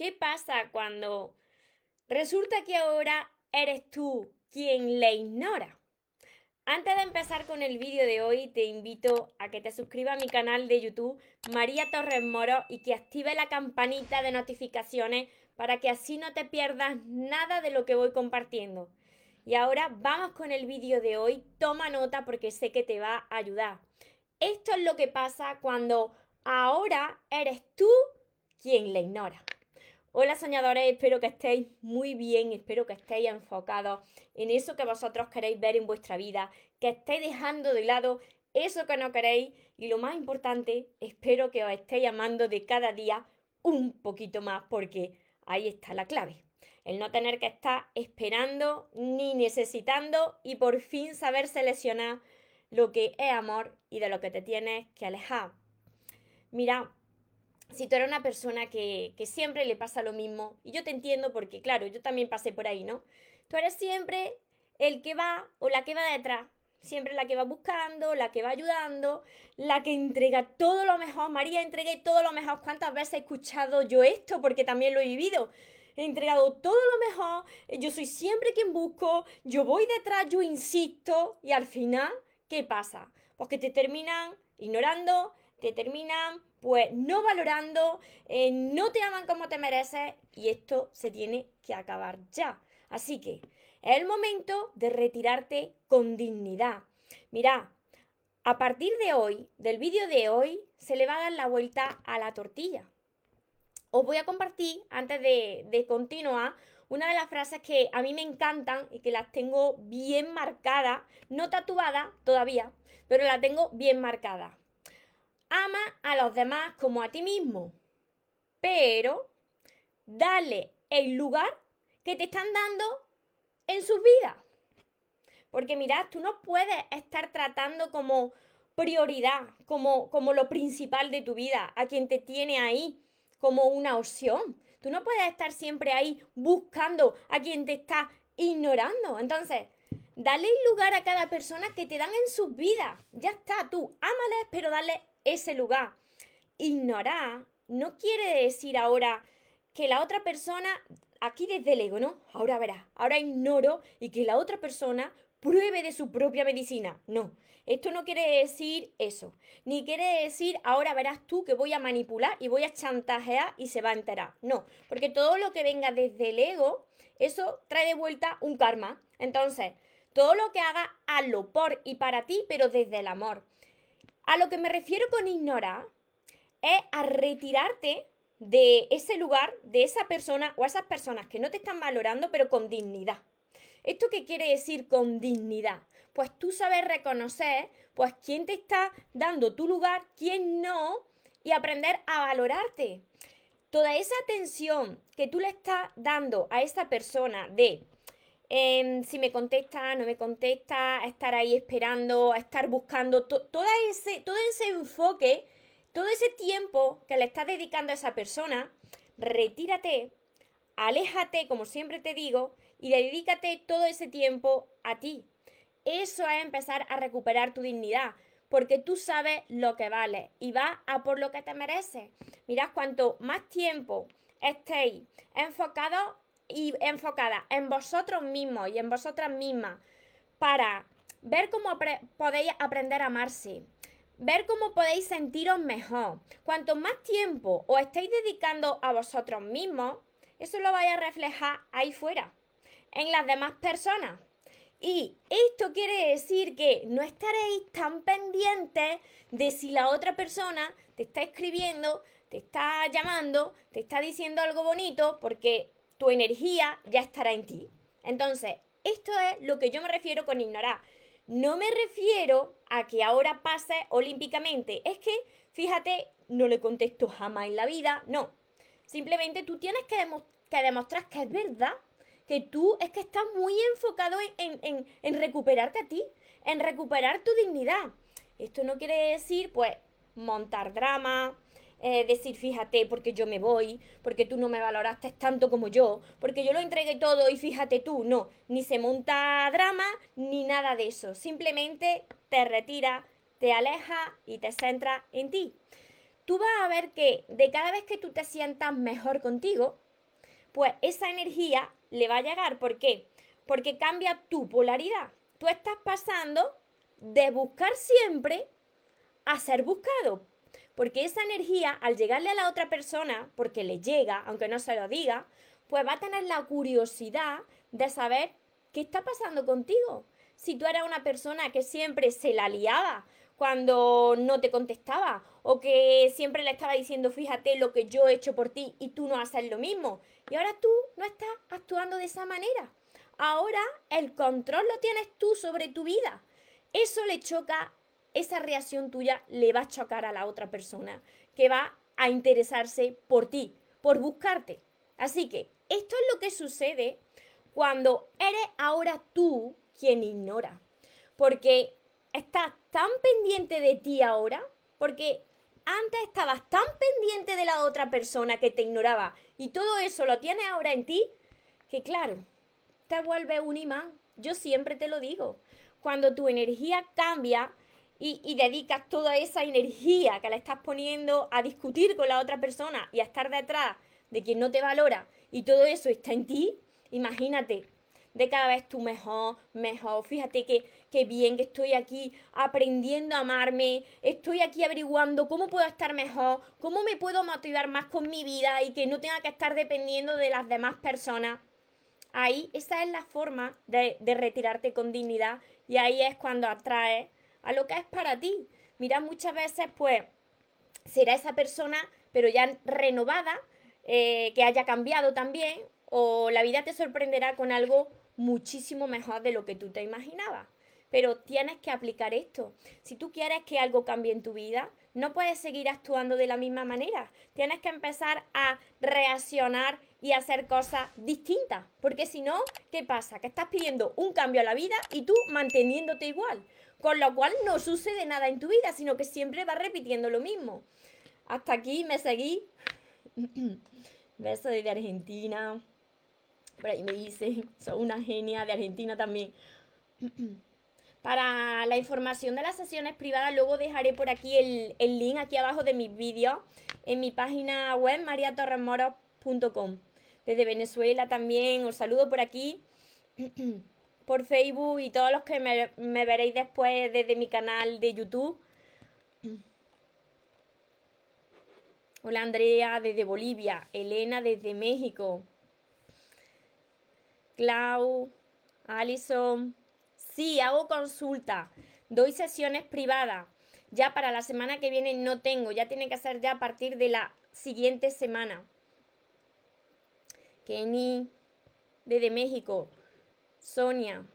¿Qué pasa cuando resulta que ahora eres tú quien le ignora? Antes de empezar con el vídeo de hoy, te invito a que te suscribas a mi canal de YouTube María Torres Moro y que active la campanita de notificaciones para que así no te pierdas nada de lo que voy compartiendo. Y ahora vamos con el vídeo de hoy. Toma nota porque sé que te va a ayudar. Esto es lo que pasa cuando ahora eres tú quien le ignora. Hola soñadores, espero que estéis muy bien, espero que estéis enfocados en eso que vosotros queréis ver en vuestra vida, que estéis dejando de lado eso que no queréis y lo más importante, espero que os estéis amando de cada día un poquito más porque ahí está la clave. El no tener que estar esperando ni necesitando y por fin saber seleccionar lo que es amor y de lo que te tienes que alejar. Mira, si tú eres una persona que, siempre le pasa lo mismo, y yo te entiendo porque, claro, yo también pasé por ahí, ¿no? Tú eres siempre el que va o la que va detrás, siempre la que va buscando, la que va ayudando, la que entrega todo lo mejor. María, entregué todo lo mejor. ¿Cuántas veces he escuchado yo esto? Porque también lo he vivido. He entregado todo lo mejor, yo soy siempre quien busco, yo voy detrás, yo insisto, y al final, ¿qué pasa? Pues que te terminan ignorando, te terminan pues no valorando, eh, no te aman como te mereces y esto se tiene que acabar ya. Así que es el momento de retirarte con dignidad. Mira, a partir de hoy, del vídeo de hoy, se le va a dar la vuelta a la tortilla. Os voy a compartir, antes de, de continuar, una de las frases que a mí me encantan y que las tengo bien marcadas, no tatuadas todavía, pero las tengo bien marcadas ama a los demás como a ti mismo, pero dale el lugar que te están dando en sus vidas. Porque mirad, tú no puedes estar tratando como prioridad, como, como lo principal de tu vida, a quien te tiene ahí como una opción. Tú no puedes estar siempre ahí buscando a quien te está ignorando. Entonces, dale el lugar a cada persona que te dan en sus vidas. Ya está, tú ámales, pero dale ese lugar. Ignorar no quiere decir ahora que la otra persona, aquí desde el ego, ¿no? Ahora verás, ahora ignoro y que la otra persona pruebe de su propia medicina. No, esto no quiere decir eso. Ni quiere decir ahora verás tú que voy a manipular y voy a chantajear y se va a enterar. No, porque todo lo que venga desde el ego, eso trae de vuelta un karma. Entonces, todo lo que haga, hazlo por y para ti, pero desde el amor. A lo que me refiero con ignorar es a retirarte de ese lugar, de esa persona o esas personas que no te están valorando, pero con dignidad. ¿Esto qué quiere decir con dignidad? Pues tú sabes reconocer, pues quién te está dando tu lugar, quién no, y aprender a valorarte. Toda esa atención que tú le estás dando a esa persona de Em, si me contesta, no me contesta, estar ahí esperando, estar buscando, todo, ese, todo ese enfoque, todo ese tiempo que le estás dedicando a esa persona, retírate, aléjate, como siempre te digo, y dedícate todo ese tiempo a ti. Eso es empezar a recuperar tu dignidad, porque tú sabes lo que vale y vas a por lo que te mereces. Mirad, cuanto más tiempo estéis enfocados y enfocada en vosotros mismos y en vosotras mismas para ver cómo podéis aprender a amarse, ver cómo podéis sentiros mejor. Cuanto más tiempo os estéis dedicando a vosotros mismos, eso lo vais a reflejar ahí fuera, en las demás personas. Y esto quiere decir que no estaréis tan pendientes de si la otra persona te está escribiendo, te está llamando, te está diciendo algo bonito, porque tu energía ya estará en ti. Entonces, esto es lo que yo me refiero con ignorar. No me refiero a que ahora pase olímpicamente. Es que, fíjate, no le contesto jamás en la vida. No. Simplemente tú tienes que, demostrar que es verdad. Que tú es que estás muy enfocado en, en recuperarte a ti. En recuperar tu dignidad. Esto no quiere decir, pues, montar drama, eh, decir, fíjate, porque yo me voy, porque tú no me valoraste tanto como yo, porque yo lo entregué todo y fíjate tú, no, ni se monta drama ni nada de eso, simplemente te retira, te aleja y te centra en ti. Tú vas a ver que de cada vez que tú te sientas mejor contigo, pues esa energía le va a llegar. ¿Por qué? Porque cambia tu polaridad. Tú estás pasando de buscar siempre a ser buscado. Porque esa energía, al llegarle a la otra persona, porque le llega, aunque no se lo diga, pues va a tener la curiosidad de saber qué está pasando contigo. Si tú eras una persona que siempre se la liaba cuando no te contestaba o que siempre le estaba diciendo, fíjate lo que yo he hecho por ti y tú no haces lo mismo. Y ahora tú no estás actuando de esa manera. Ahora el control lo tienes tú sobre tu vida. Eso le choca, esa reacción tuya le va a chocar a la otra persona que va a interesarse por ti, por buscarte. Así que esto es lo que sucede cuando eres ahora tú quien ignora. Porque estás tan pendiente de ti ahora, porque antes estabas tan pendiente de la otra persona que te ignoraba y todo eso lo tienes ahora en ti, que claro, te vuelve un imán. Yo siempre te lo digo. Cuando tu energía cambia y, dedicas toda esa energía que la estás poniendo a discutir con la otra persona y a estar detrás de quien no te valora y todo eso está en ti, imagínate, de cada vez tú mejor, mejor. Fíjate que, que bien que estoy aquí aprendiendo a amarme, estoy aquí averiguando cómo puedo estar mejor, cómo me puedo motivar más con mi vida y que no tenga que estar dependiendo de las demás personas. Ahí, esa es la forma de, de retirarte con dignidad y ahí es cuando atraes a lo que es para ti. Mira, muchas veces pues será esa persona, pero ya renovada, eh, que haya cambiado también, o la vida te sorprenderá con algo muchísimo mejor de lo que tú te imaginabas. Pero tienes que aplicar esto. Si tú quieres que algo cambie en tu vida, no puedes seguir actuando de la misma manera. Tienes que empezar a reaccionar y hacer cosas distintas. Porque si no, ¿qué pasa? Que estás pidiendo un cambio a la vida y tú manteniéndote igual. Con lo cual no sucede nada en tu vida, sino que siempre vas repitiendo lo mismo. Hasta aquí me seguí. Beso desde Argentina. Por ahí me dice, soy una genia de Argentina también. Para la información de las sesiones privadas, luego dejaré por aquí el, el link aquí abajo de mis vídeos en mi página web mariatorremoros.com. Desde Venezuela también os saludo por aquí, por Facebook y todos los que me, me veréis después desde mi canal de YouTube. Hola Andrea desde Bolivia, Elena desde México, Clau, Alison. Sí, hago consulta, doy sesiones privadas. Ya para la semana que viene no tengo, ya tiene que ser ya a partir de la siguiente semana. Kenny, desde México, Sonia,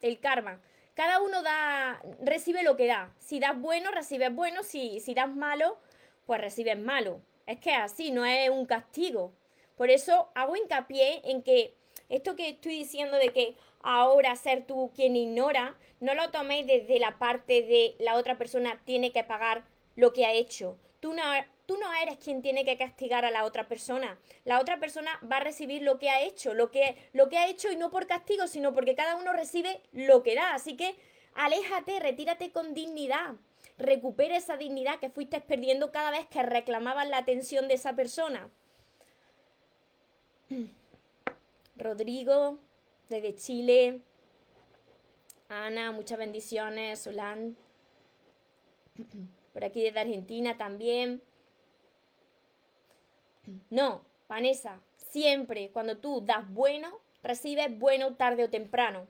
el karma. Cada uno da, recibe lo que da. Si das bueno, recibes bueno. Si, si das malo, pues recibes malo. Es que así, no es un castigo. Por eso hago hincapié en que esto que estoy diciendo de que ahora ser tú quien ignora, no lo toméis desde la parte de la otra persona tiene que pagar lo que ha hecho. Tú no, tú no eres quien tiene que castigar a la otra persona. La otra persona va a recibir lo que ha hecho, lo que, lo que ha hecho y no por castigo, sino porque cada uno recibe lo que da. Así que aléjate, retírate con dignidad recupere esa dignidad que fuiste perdiendo cada vez que reclamabas la atención de esa persona. Rodrigo, desde Chile. Ana, muchas bendiciones. Solán. Por aquí desde Argentina también. No, Vanessa, siempre cuando tú das bueno, recibes bueno tarde o temprano.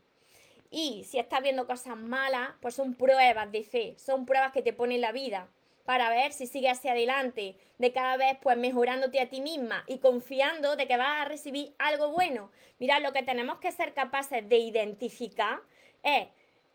Y si estás viendo cosas malas, pues son pruebas de fe, son pruebas que te ponen la vida para ver si sigues hacia adelante, de cada vez pues mejorándote a ti misma y confiando de que vas a recibir algo bueno. Mira, lo que tenemos que ser capaces de identificar es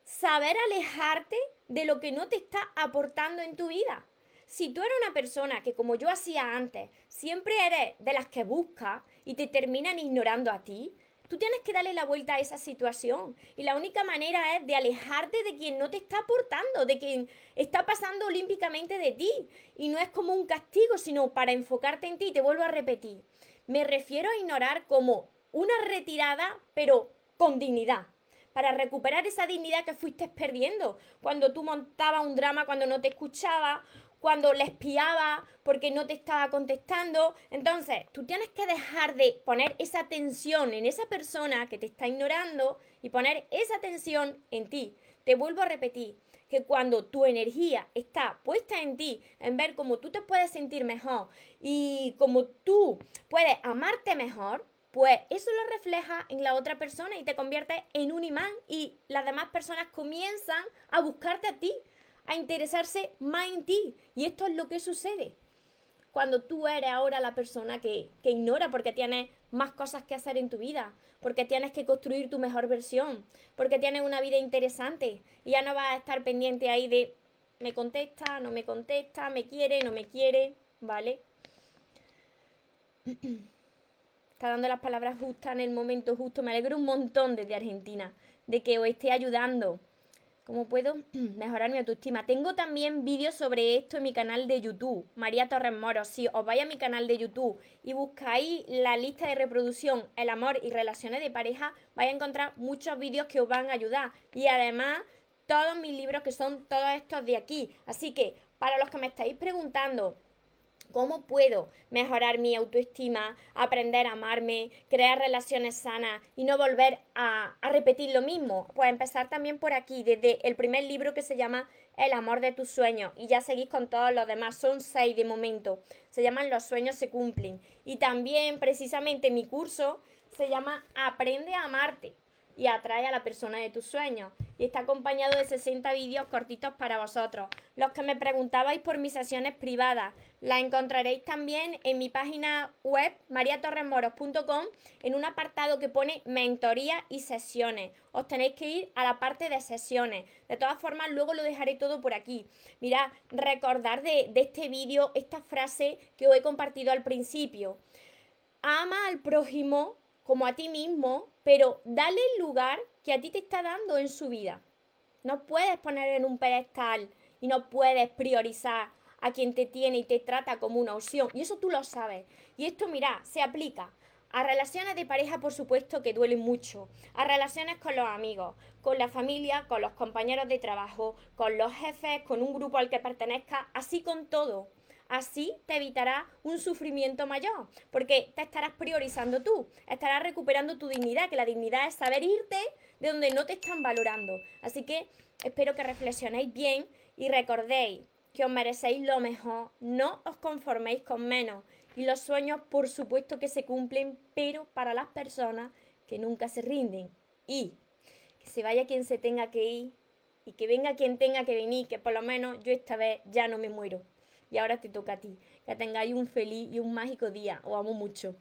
saber alejarte de lo que no te está aportando en tu vida. Si tú eres una persona que como yo hacía antes, siempre eres de las que busca y te terminan ignorando a ti, Tú tienes que darle la vuelta a esa situación. Y la única manera es de alejarte de quien no te está aportando, de quien está pasando olímpicamente de ti. Y no es como un castigo, sino para enfocarte en ti. Te vuelvo a repetir. Me refiero a ignorar como una retirada, pero con dignidad. Para recuperar esa dignidad que fuiste perdiendo. Cuando tú montabas un drama, cuando no te escuchaba, cuando le espiaba porque no te estaba contestando. Entonces, tú tienes que dejar de poner esa atención en esa persona que te está ignorando y poner esa atención en ti. Te vuelvo a repetir que cuando tu energía está puesta en ti, en ver cómo tú te puedes sentir mejor y cómo tú puedes amarte mejor, pues eso lo refleja en la otra persona y te convierte en un imán y las demás personas comienzan a buscarte a ti, a interesarse más en ti. Y esto es lo que sucede cuando tú eres ahora la persona que, que ignora porque tienes más cosas que hacer en tu vida, porque tienes que construir tu mejor versión, porque tienes una vida interesante y ya no vas a estar pendiente ahí de me contesta, no me contesta, me quiere, no me quiere, ¿vale? Está dando las palabras justas en el momento justo. Me alegro un montón desde Argentina de que os esté ayudando ¿Cómo puedo mejorar mi autoestima? Tengo también vídeos sobre esto en mi canal de YouTube, María Torres Moro. Si os vais a mi canal de YouTube y buscáis la lista de reproducción, el amor y relaciones de pareja, vais a encontrar muchos vídeos que os van a ayudar. Y además, todos mis libros que son todos estos de aquí. Así que, para los que me estáis preguntando, ¿Cómo puedo mejorar mi autoestima, aprender a amarme, crear relaciones sanas y no volver a, repetir lo mismo? Pues empezar también por aquí, desde el primer libro que se llama El amor de tus sueños y ya seguís con todos los demás, son seis de momento. Se llaman Los sueños se cumplen. Y también precisamente mi curso se llama Aprende a amarte y atrae a la persona de tus sueños. Y está acompañado de 60 vídeos cortitos para vosotros. Los que me preguntabais por mis sesiones privadas, las encontraréis también en mi página web mariatorremoros.com en un apartado que pone mentoría y sesiones. Os tenéis que ir a la parte de sesiones. De todas formas, luego lo dejaré todo por aquí. Mirad, recordar de, de este vídeo esta frase que os he compartido al principio. Ama al prójimo como a ti mismo, pero dale el lugar que a ti te está dando en su vida. No puedes poner en un pedestal y no puedes priorizar a quien te tiene y te trata como una opción. Y eso tú lo sabes. Y esto, mira, se aplica a relaciones de pareja, por supuesto, que duelen mucho. A relaciones con los amigos, con la familia, con los compañeros de trabajo, con los jefes, con un grupo al que pertenezca, así con todo. Así te evitará un sufrimiento mayor, porque te estarás priorizando tú, estarás recuperando tu dignidad, que la dignidad es saber irte de donde no te están valorando. Así que espero que reflexionéis bien y recordéis que os merecéis lo mejor, no os conforméis con menos. Y los sueños, por supuesto que se cumplen, pero para las personas que nunca se rinden. Y que se vaya quien se tenga que ir y que venga quien tenga que venir, que por lo menos yo esta vez ya no me muero y ahora te toca a ti. Que tengáis un feliz y un mágico día. Os amo mucho.